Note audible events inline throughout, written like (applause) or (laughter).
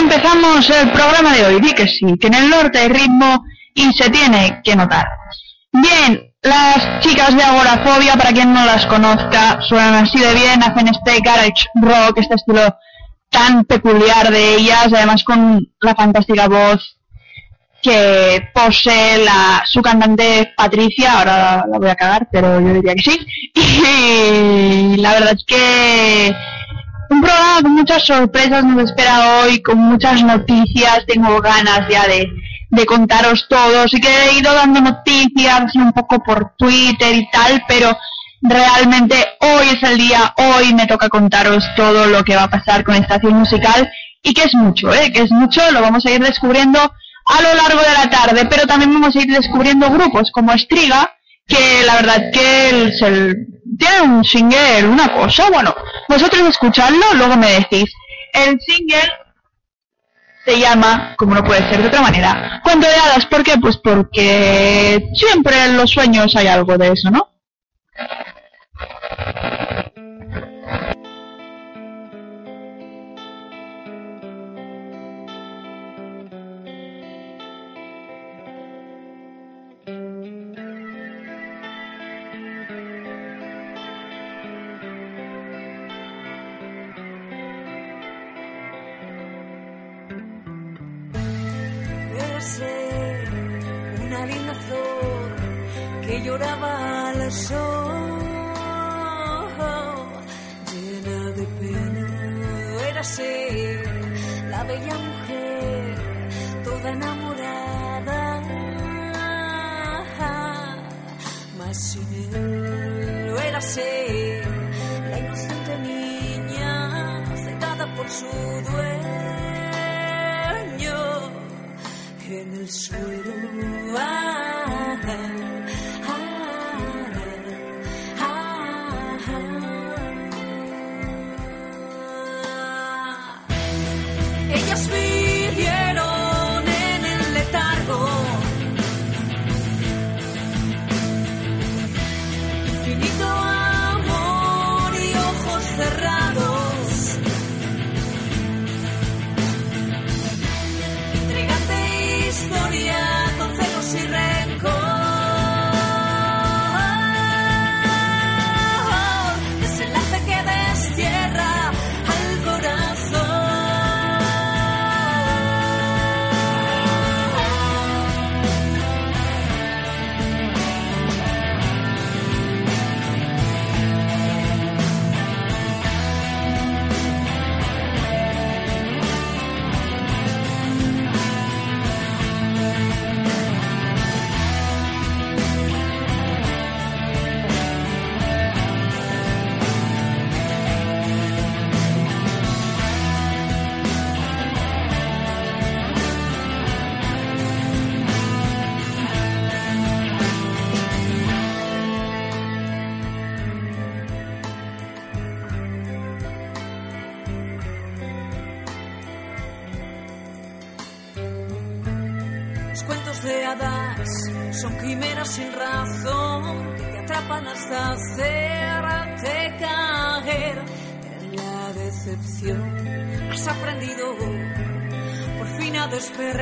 empezamos el programa de hoy. Di que sí, que en el norte hay ritmo y se tiene que notar. Bien, las chicas de Agorafobia, para quien no las conozca, suenan así de bien, hacen este garage rock, este estilo tan peculiar de ellas, además con la fantástica voz que posee la, su cantante Patricia, ahora la voy a cagar, pero yo diría que sí. (laughs) Y la verdad es que un programa con muchas sorpresas nos espera hoy, con muchas noticias, tengo ganas ya de, de contaros todo. Sí que he ido dando noticias un poco por Twitter y tal, pero realmente hoy es el día, hoy me toca contaros todo lo que va a pasar con Estación Musical y que es mucho, ¿eh? que es mucho, lo vamos a ir descubriendo a lo largo de la tarde, pero también vamos a ir descubriendo grupos como Estriga, que la verdad que el, tiene un single, una cosa, bueno, vosotros escuchadlo, luego me decís. El single se llama, como no puede ser de otra manera, Cuento de hadas. ¿Por qué? Pues porque siempre en los sueños hay algo de eso, ¿no? Que lloraba al sol, llena de pena. Érase la bella mujer, toda enamorada, mas sin él érase la inocente niña, cegada por su dueño en el suelo. Ah,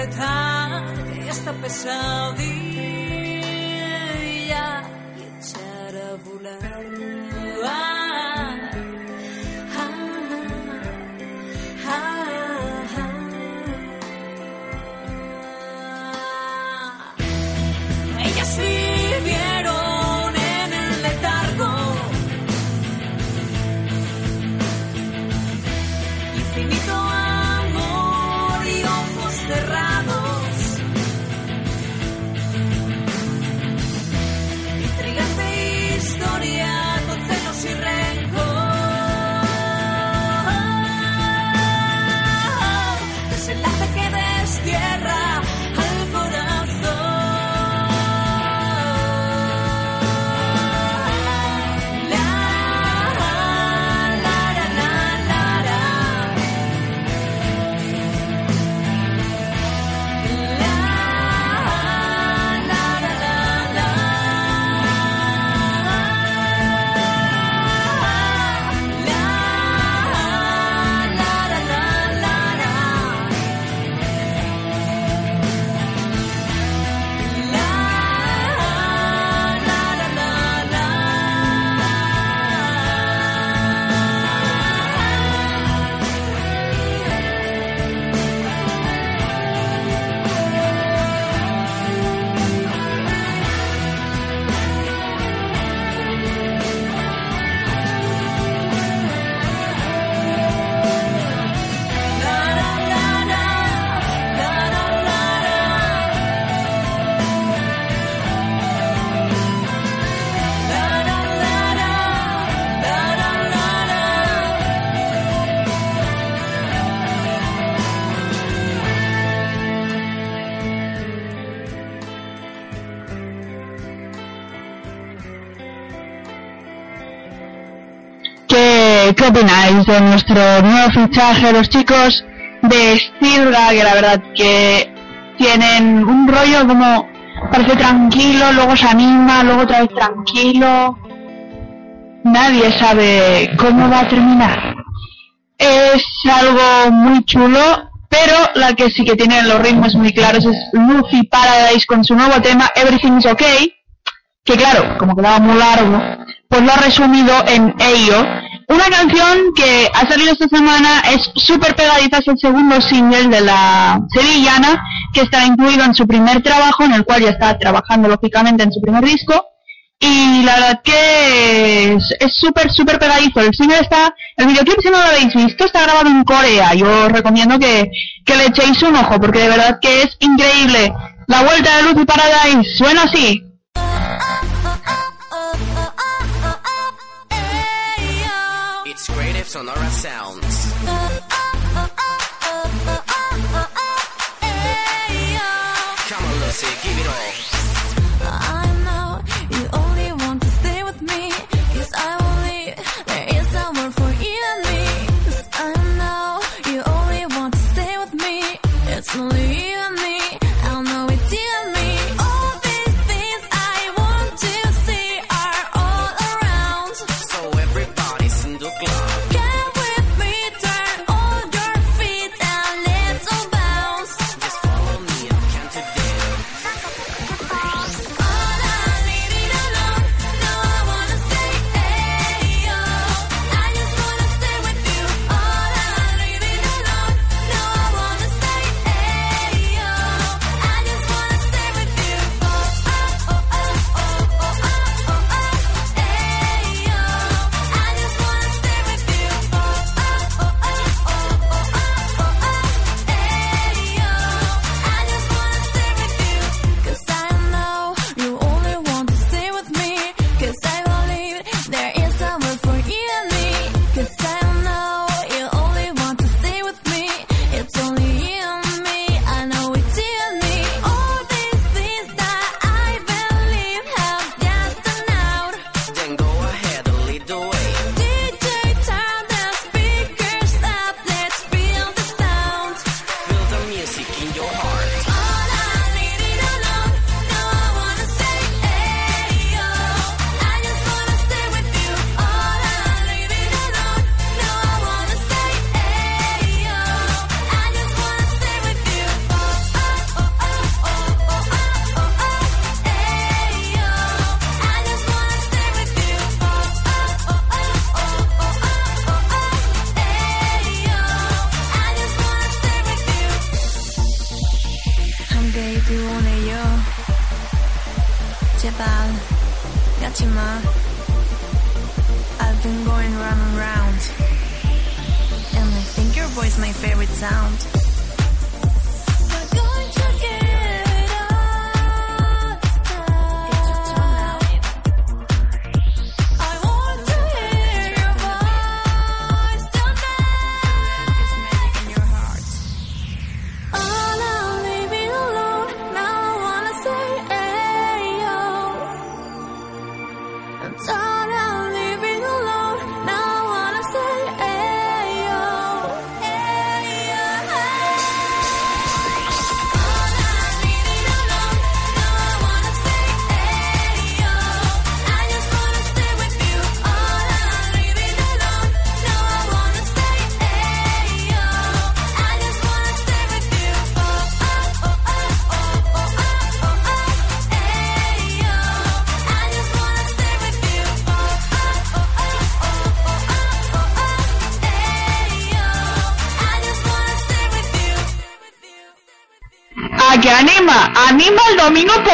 despertar de esta Eh, ¿Qué opináis de nuestro nuevo fichaje, los chicos de Stilga, que la verdad que tienen un rollo como parece tranquilo, luego se anima, luego otra vez tranquilo. Nadie sabe cómo va a terminar. Es algo muy chulo, pero la que sí que tiene los ritmos muy claros es Lucy Paradise con su nuevo tema Everything's Okay, que claro, como quedaba muy largo, pues lo ha resumido en ello. Una canción que ha salido esta semana es súper pegadiza, es el segundo single de la sevillana, que está incluido en su primer trabajo, en el cual ya está trabajando lógicamente en su primer disco. Y la verdad que es súper, súper pegadizo. El single está, el videoclip si no lo habéis visto, está grabado en Corea. Yo os recomiendo que, que le echéis un ojo, porque de verdad que es increíble. La vuelta de Lucy Paradise suena así. Sonora Sounds. Come on, Lucy, give it all.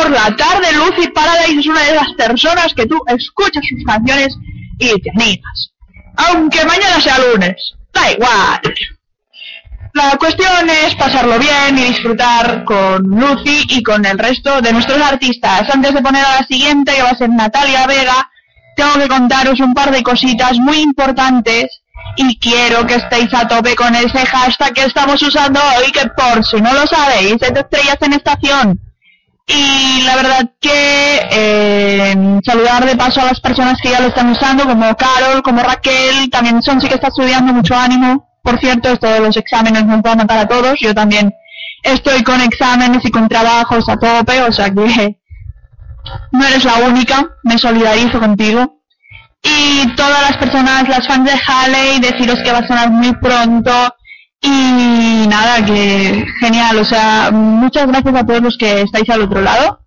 Por la tarde. Lucy Paradise es una de las personas que tú escuchas sus canciones y te animas. Aunque mañana sea lunes, da igual. La cuestión es pasarlo bien y disfrutar con Lucy y con el resto de nuestros artistas. Antes de poner a la siguiente, que va a ser Natalia Vega, tengo que contaros un par de cositas muy importantes y quiero que estéis a tope con ese hashtag que estamos usando hoy, que por si no lo sabéis, es de estrellas en estación. Y la verdad que eh, saludar de paso a las personas que ya lo están usando, como Carol, como Raquel, también son sí que está estudiando, mucho ánimo. Por cierto, esto de los exámenes nos va a matar a todos. Yo también estoy con exámenes y con trabajos a tope, o sea que (laughs) no eres la única, me solidarizo contigo. Y todas las personas, las fans de Halley, deciros que va a sonar muy pronto. Y nada, que genial, o sea, muchas gracias a todos los que estáis al otro lado.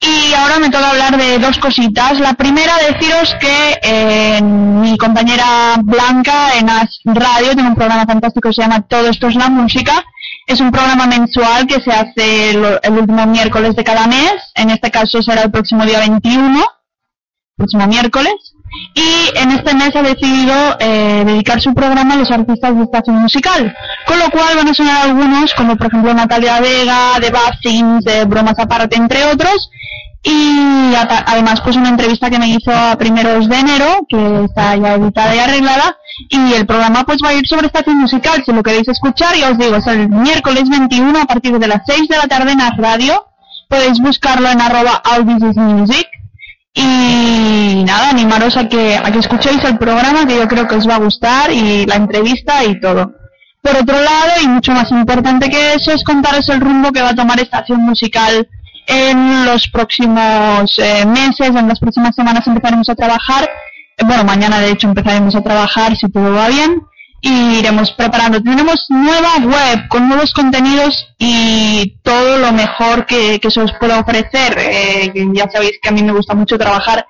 Y ahora me toca hablar de dos cositas. La primera, deciros que eh, mi compañera Blanca en As Radio tiene un programa fantástico que se llama Todo esto es la música. Es un programa mensual que se hace el último miércoles de cada mes. En este caso será el próximo día 21, próximo miércoles. Y en este mes ha decidido eh, dedicar su programa a los artistas de estación musical. Con lo cual van a sonar algunos, como por ejemplo Natalia Vega, de Bassins, de Bromas Aparte, entre otros. Y además pues una entrevista que me hizo a primeros de enero que está ya editada y arreglada. Y el programa pues va a ir sobre estación musical. Si lo queréis escuchar ya os digo es el miércoles 21 a partir de las 6 de la tarde en la radio. Podéis buscarlo en arroba music y nada animaros a que a que escuchéis el programa que yo creo que os va a gustar y la entrevista y todo por otro lado y mucho más importante que eso es contaros el rumbo que va a tomar estación musical en los próximos eh, meses, en las próximas semanas empezaremos a trabajar. Eh, bueno, mañana de hecho empezaremos a trabajar si todo va bien y iremos preparando. Tenemos nueva web con nuevos contenidos y todo lo mejor que, que se os pueda ofrecer. Eh, ya sabéis que a mí me gusta mucho trabajar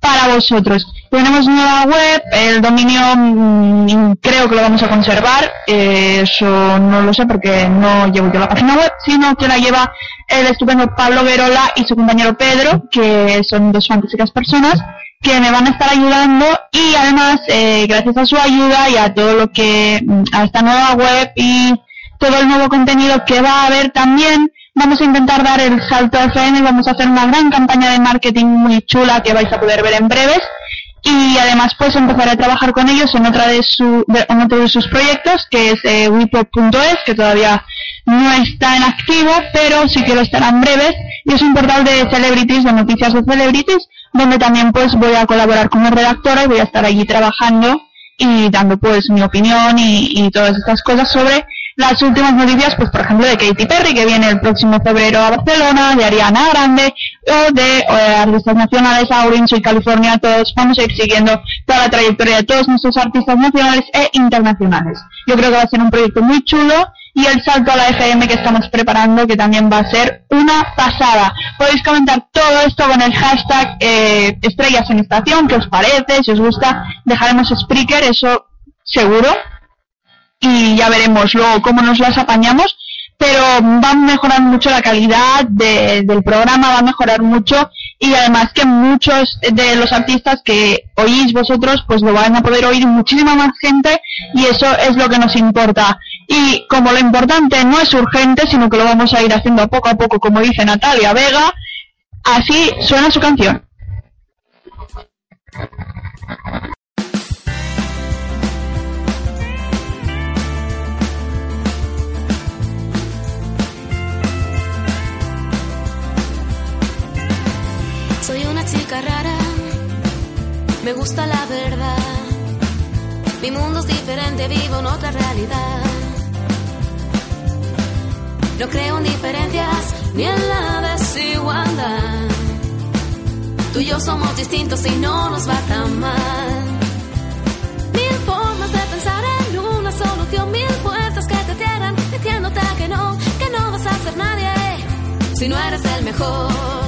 para vosotros. Tenemos nueva web, el dominio mm, creo que lo vamos a conservar, eh, eso no lo sé porque no llevo yo la página web, sino que la lleva el estupendo Pablo Verola y su compañero Pedro, que son dos fantásticas personas que me van a estar ayudando y además eh, gracias a su ayuda y a todo lo que mm, a esta nueva web y todo el nuevo contenido que va a haber también vamos a intentar dar el salto a FM, vamos a hacer una gran campaña de marketing muy chula que vais a poder ver en breves y además pues empezaré a trabajar con ellos en otra de, su, en otro de sus proyectos que es eh, que todavía no está en activo pero sí que lo estará en breves y es un portal de celebrities, de noticias de celebrities donde también pues voy a colaborar como redactora y voy a estar allí trabajando y dando pues mi opinión y, y todas estas cosas sobre las últimas noticias, pues por ejemplo de Katy Perry, que viene el próximo febrero a Barcelona, de Ariana Grande, o de eh, artistas nacionales, Aurin, Soy California, todos vamos a ir siguiendo toda la trayectoria de todos nuestros artistas nacionales e internacionales. Yo creo que va a ser un proyecto muy chulo y el salto a la FM que estamos preparando, que también va a ser una pasada. Podéis comentar todo esto con el hashtag eh, estrellas en estación, qué os parece, si os gusta, dejaremos Spreaker, eso seguro, y ya veremos luego cómo nos las apañamos, pero va a mejorar mucho la calidad del programa, va a mejorar mucho y además que muchos de los artistas que oís vosotros pues lo van a poder oír muchísima más gente y eso es lo que nos importa. Y como lo importante no es urgente, sino que lo vamos a ir haciendo poco a poco, como dice Natalia Vega, así suena su canción. Me gusta la verdad. Mi mundo es diferente, vivo en otra realidad. No creo en diferencias ni en la desigualdad. Tú y yo somos distintos y no nos va tan mal. Mil formas de pensar en una solución, mil puertas que te cierran, diciéndote que no, que no vas a ser nadie si no eres el mejor.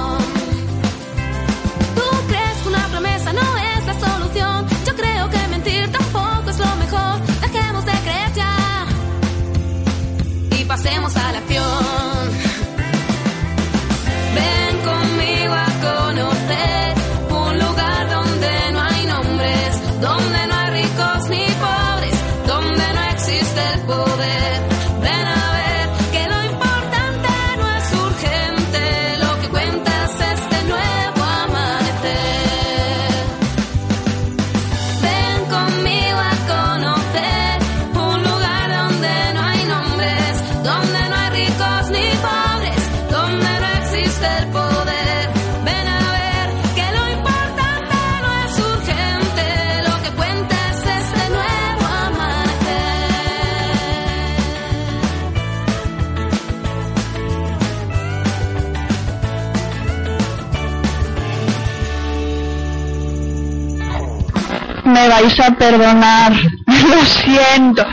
vais a perdonar, (laughs) lo siento.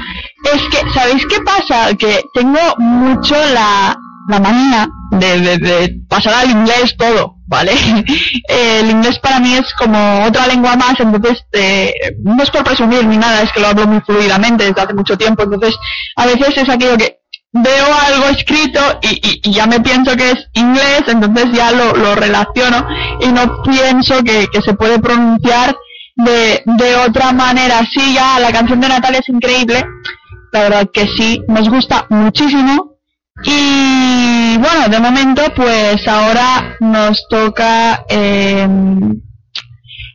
Es que, ¿sabéis qué pasa? Que tengo mucho la, la manía de, de, pasar al inglés todo, ¿vale? (laughs) El inglés para mí es como otra lengua más, entonces eh, no es por presumir ni nada, es que lo hablo muy fluidamente desde hace mucho tiempo, entonces a veces es aquello que veo algo escrito y, y- y ya me pienso que es inglés, entonces ya lo, lo relaciono y no pienso que, que se puede pronunciar de, de otra manera. Sí, ya la canción de Natalia es increíble, la verdad que sí, nos gusta muchísimo. Y bueno, de momento pues ahora nos toca eh,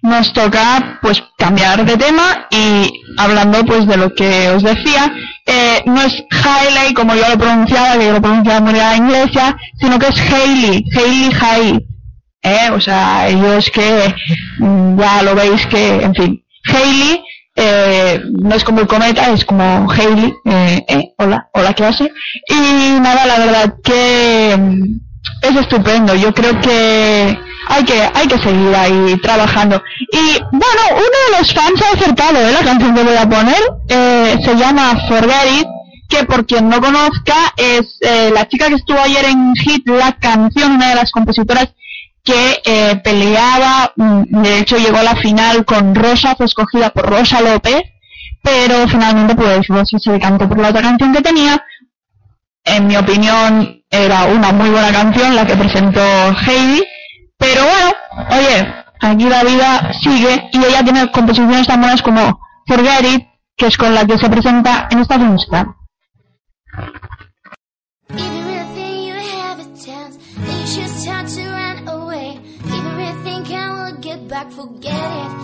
nos toca pues cambiar de tema y hablando pues de lo que os decía, eh, no es Hailey como yo lo pronunciaba, que yo lo pronunciaba muy a la inglesa, sino que es Hailey, Hailey Hailey. ¿Eh? O sea, es que mm, ya lo veis que, en fin, Hailey eh, no es como el cometa, es como Hailey, eh, eh, hola, hola, ¿qué hace? Y nada, la verdad que mm, es estupendo, yo creo que hay que, hay que seguir ahí trabajando. Y bueno, uno de los fans ha acertado, ¿eh? La canción que voy a poner, eh, se llama Forget que por quien no conozca es eh, la chica que estuvo ayer en Hit, la canción, una de las compositoras que eh, peleaba, mm, de hecho llegó a la final con Rosa, fue escogida por Rosa López, pero finalmente pues Rosa se decantó por la otra canción que tenía. En mi opinión era una muy buena canción la que presentó Heidi, pero bueno, oye, aquí la vida sigue y ella tiene composiciones tan buenas como Forget que es con la que se presenta en esta música. Will get back, forget it,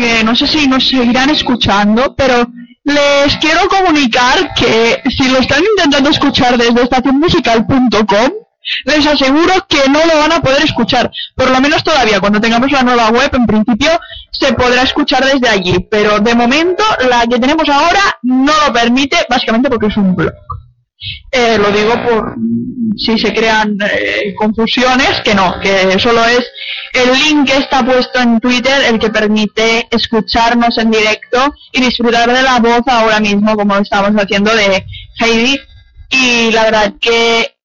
que no sé si nos seguirán escuchando, pero les quiero comunicar que si lo están intentando escuchar desde estacionmusical.com, les aseguro que no lo van a poder escuchar. Por lo menos todavía, cuando tengamos la nueva web, en principio se podrá escuchar desde allí. Pero de momento, la que tenemos ahora no lo permite, básicamente porque es un blog. Eh, lo digo por si se crean eh, confusiones, que no, que solo es el link que está puesto en Twitter el que permite escucharnos en directo y disfrutar de la voz ahora mismo, como lo estamos haciendo de Heidi, y la verdad que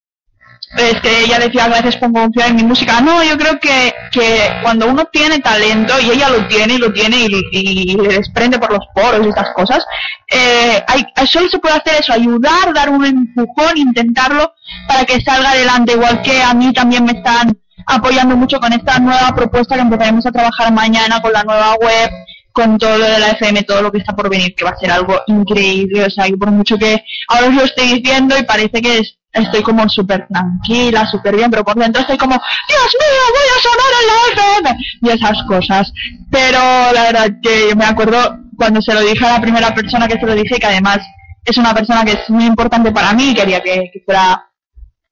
es que ella decía veces pongo confiar en mi música. No, yo creo que, que cuando uno tiene talento, y ella lo tiene y lo tiene y, y le desprende por los poros y estas cosas, eh, hay, solo se puede hacer eso, ayudar, dar un empujón, intentarlo para que salga adelante, igual que a mí también me están apoyando mucho con esta nueva propuesta que empezaremos a trabajar mañana con la nueva web, con todo lo de la FM, todo lo que está por venir, que va a ser algo increíble, o sea, que por mucho que ahora os lo estoy diciendo y parece que es estoy como súper tranquila, súper bien, pero por dentro estoy como, Dios mío, voy a sonar en la FM y esas cosas. Pero la verdad que me acuerdo cuando se lo dije a la primera persona que se lo dije, que además es una persona que es muy importante para mí, quería que, fuera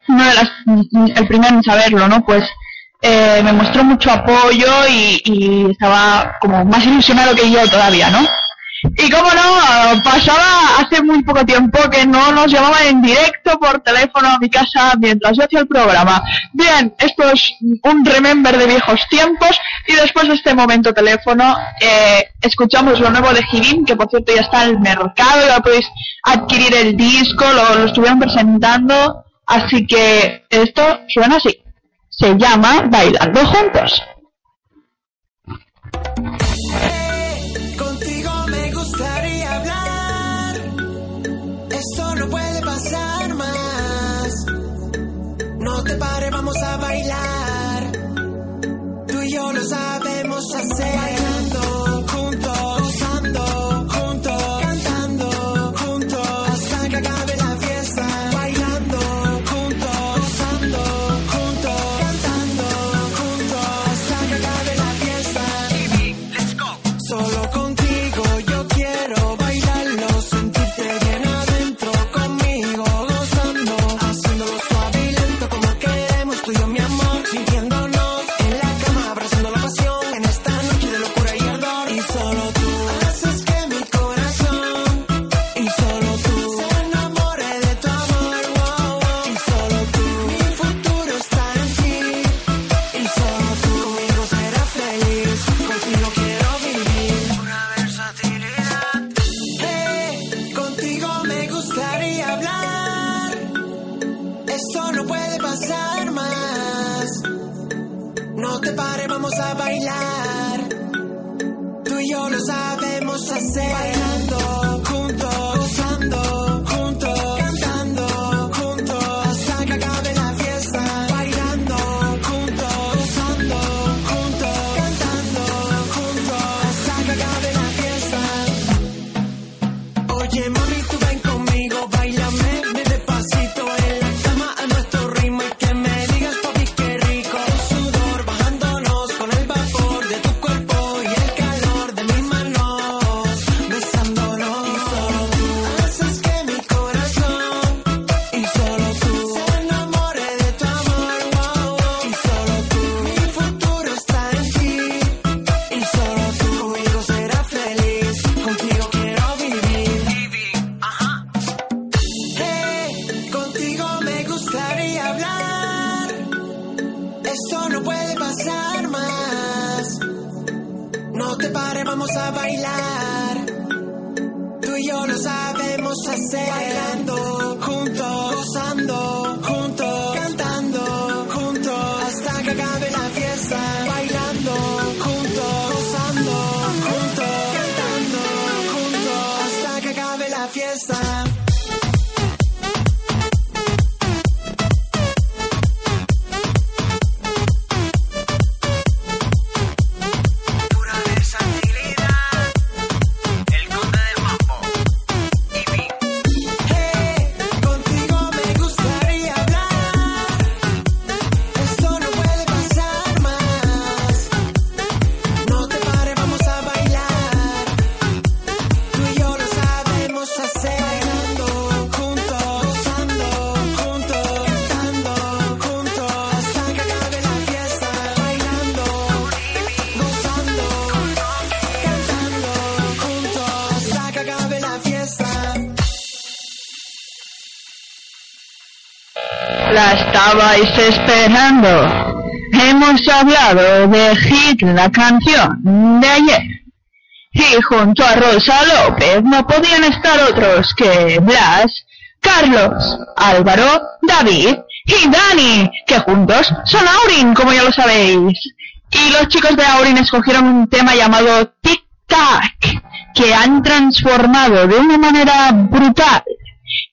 uno de las, el primero en saberlo, ¿no? Pues eh, me mostró mucho apoyo y, y estaba como más ilusionado que yo todavía, ¿no? Y como no, pasaba hace muy poco tiempo que no nos llamaban en directo por teléfono a mi casa mientras yo hacía el programa. Bien, esto es un remember de viejos tiempos y después de este momento teléfono eh, escuchamos lo nuevo de Hibin, que por cierto ya está en el mercado, ya podéis adquirir el disco, lo estuvieron presentando, así que esto suena así. Se llama Bailando Juntos. Estabais esperando. Hemos hablado de Hit, la canción de ayer. Y junto a Rosa López no podían estar otros que Blas, Carlos, Álvaro, David y Dani, que juntos son Aurin, como ya lo sabéis. Y los chicos de Aurin escogieron un tema llamado Tic Tac, que han transformado de una manera brutal,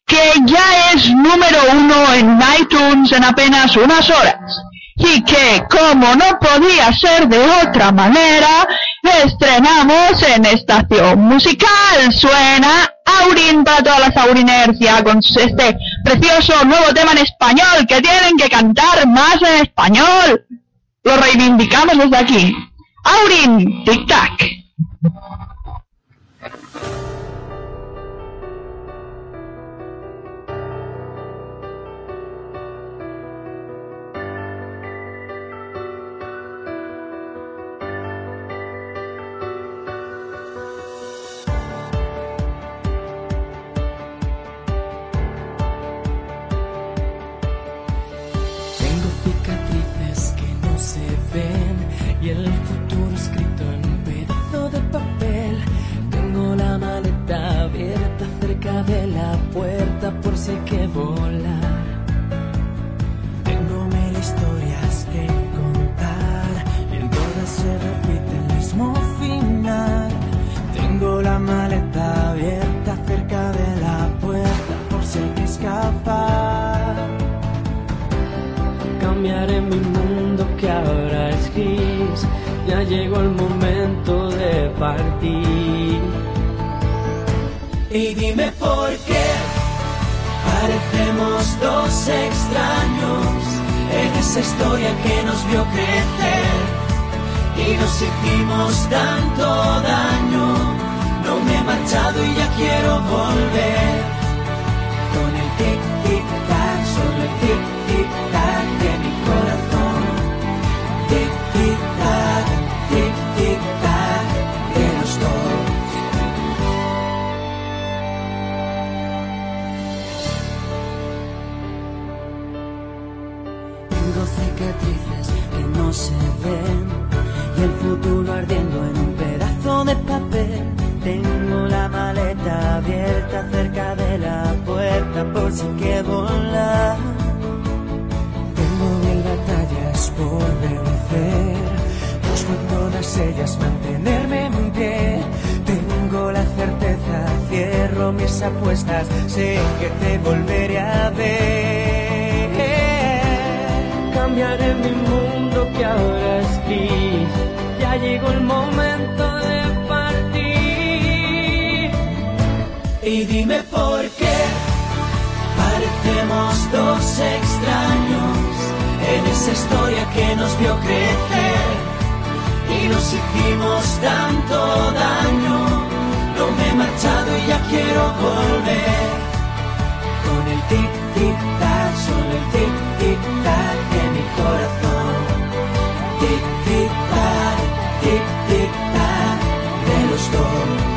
que ya es número uno en iTunes en apenas unas horas. Y que, como no podía ser de otra manera, estrenamos en estación musical. Suena Aurin para todas las Aurinercia con este precioso nuevo tema en español que tienen que cantar más en español. Lo reivindicamos desde aquí. Aurin, tic el futuro escrito en un pedazo de papel. Tengo la maleta abierta cerca de la puerta por si hay que volar. Tengo mil historias que contar y en todas se repite el mismo final. Tengo la maleta el momento de partir. Y dime por qué parecemos dos extraños en esa historia que nos vio crecer y nos hicimos tanto daño. No me he marchado y ya quiero volver con el tic tic tac, solo el tic y el futuro ardiendo en un pedazo de papel. Tengo la maleta abierta cerca de la puerta por si que volar. Tengo mil batallas por vencer, busco en todas ellas mantenerme en pie. Tengo la certeza, cierro mis apuestas, sé que te volveré a ver. Cambiaré mi mundo que ahora ya llegó el momento de partir. Y dime por qué parecemos dos extraños en esa historia que nos vio crecer y nos hicimos tanto daño. No me he marchado y ya quiero volver con el tic tic tac, solo el tic tic tac de mi corazón. Tic tic tac, tic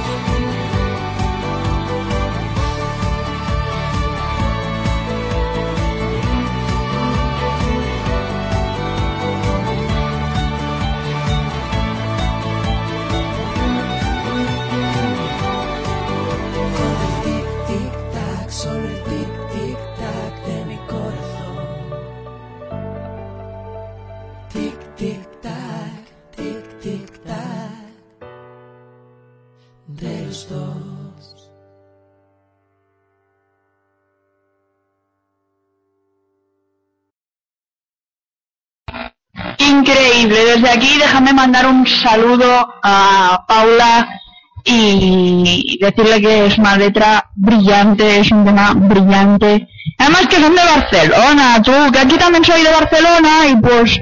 Desde aquí déjame mandar un saludo a Paula y decirle que es una letra brillante, es un tema brillante. Además que son de Barcelona, tú, que aquí también soy de Barcelona y pues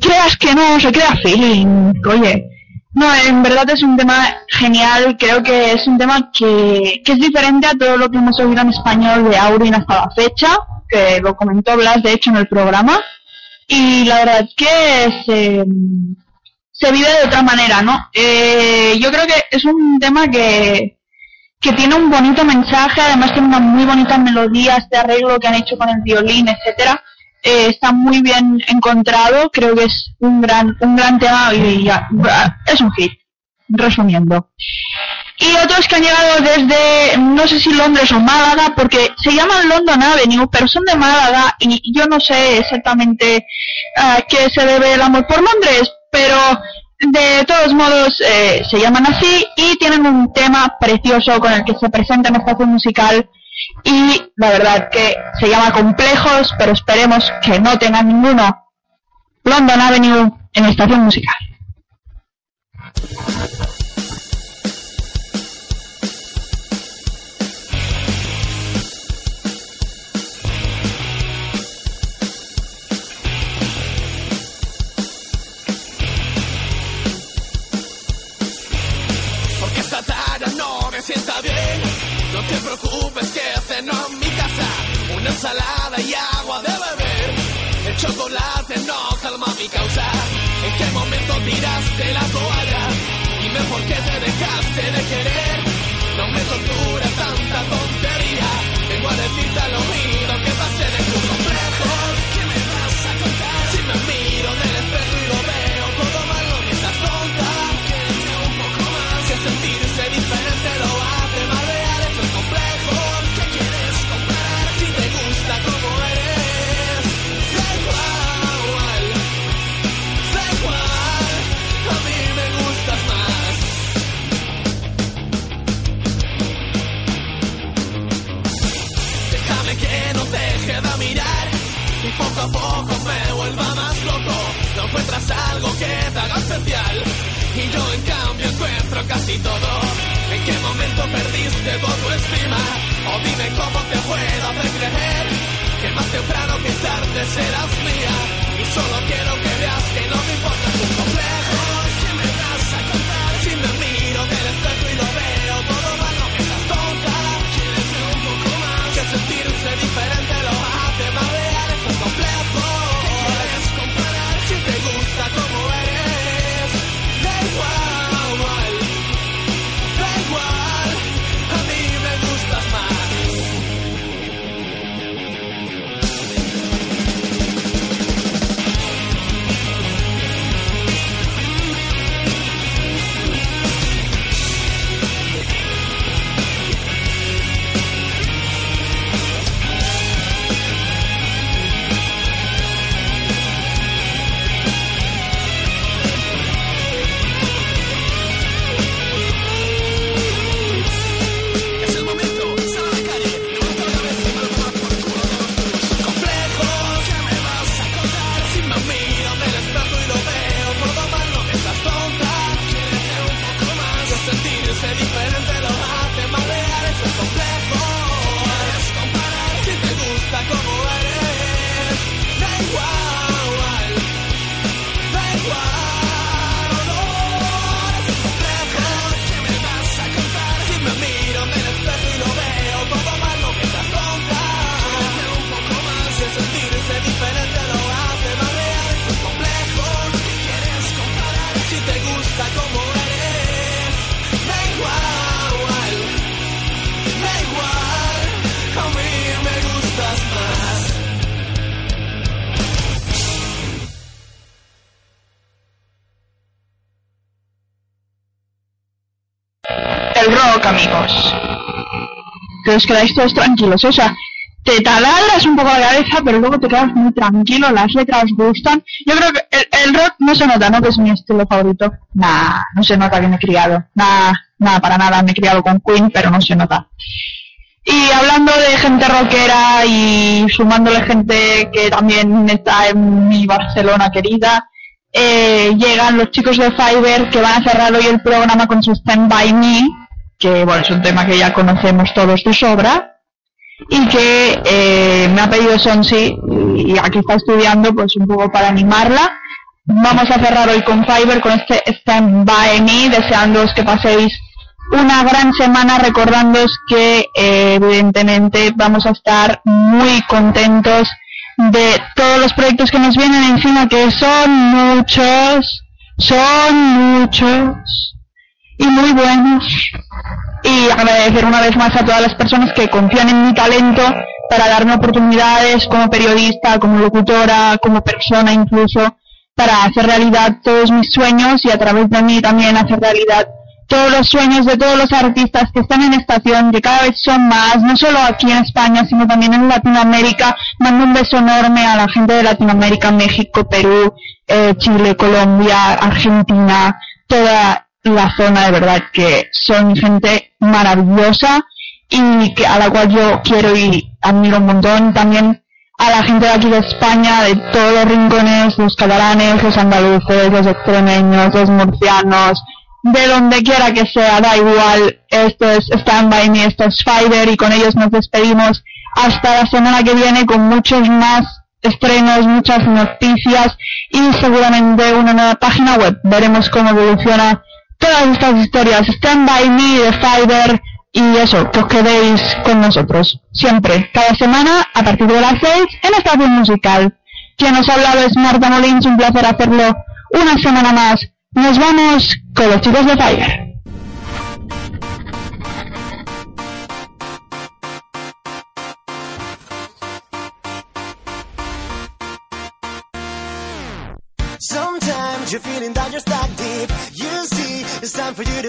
creas que no, se crea feeling, oye. No, en verdad es un tema genial, creo que es un tema que, que es diferente a todo lo que hemos oído en español de Aurin hasta la fecha, que lo comentó Blas de hecho en el programa y la verdad que se, se vive de otra manera, ¿no? Eh, yo creo que es un tema que, que tiene un bonito mensaje, además tiene una muy bonita melodía, este arreglo que han hecho con el violín, etcétera, eh, está muy bien encontrado, creo que es un gran, un gran tema y ya, es un hit, resumiendo. y otros que han llegado desde, no sé si Londres o Málaga, porque se llaman London Avenue, pero son de Málaga y yo no sé exactamente a qué se debe el amor por Londres, pero de todos modos eh, se llaman así y tienen un tema precioso con el que se presenta en estación musical y la verdad que se llama Complejos, pero esperemos que no tengan ninguno. London Avenue en estación musical. Y solo quiero que veas que no me importa tu complejo. Que os quedáis todos tranquilos, o sea, te taladras un poco la cabeza, pero luego te quedas muy tranquilo, las letras gustan. Yo creo que el, el rock no se nota, ¿no? Que es mi estilo favorito. Nah, no se nota que me he criado. Nah, nada, para nada, me he criado con Queen, pero no se nota. Y hablando de gente rockera y sumándole gente que también está en mi Barcelona querida, eh, llegan los chicos de Fiverr que van a cerrar hoy el programa con su Stand By Me, que bueno, es un tema que ya conocemos todos de sobra, y que eh, me ha pedido Sonsi y aquí está estudiando pues un poco para animarla. Vamos a cerrar hoy con Fiverr con este Stand By Me, deseándoos que paséis una gran semana recordándoos que eh, evidentemente vamos a estar muy contentos de todos los proyectos que nos vienen encima, que son muchos, son muchos y muy buenos. Y agradecer una vez más a todas las personas que confían en mi talento para darme oportunidades como periodista, como locutora, como persona incluso, para hacer realidad todos mis sueños y a través de mí también hacer realidad todos los sueños de todos los artistas que están en estación, que cada vez son más, no solo aquí en España, sino también en Latinoamérica. Mando un beso enorme a la gente de Latinoamérica, México, Perú, eh, Chile, Colombia, Argentina, toda la zona de verdad que son gente maravillosa y que, a la cual yo quiero y admiro un montón. También a la gente de aquí de España, de todos los rincones, los catalanes, los andaluces, los extremeños, los murcianos, de donde quiera que sea, da igual. Esto es Stand By Me, esto es Fiverr y con ellos nos despedimos hasta la semana que viene con muchos más estrenos, muchas noticias y seguramente una nueva página web. Veremos cómo evoluciona todas estas historias. Stand By Me de Fiverr y eso, que os quedéis con nosotros. Siempre, cada semana, a partir de las 6, en Estación Musical. Quien nos ha hablado es Marta Molins, un placer hacerlo una semana más. Nos vamos con los chicos de Fire.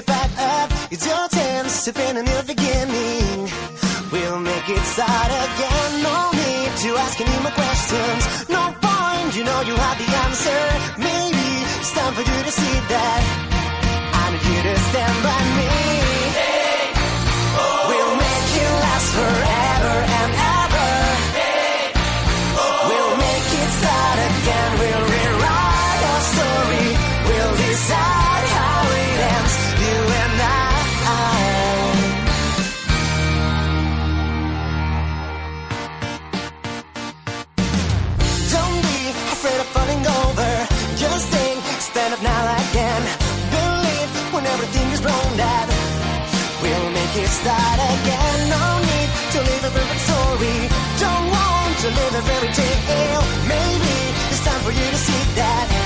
Back up. It's your to find a new beginning. We'll make it start again. No need to ask any more questions. No point, you know you have the answer. Maybe it's time for you to see that. I need you to stand by me. Maybe it's time for you to see that.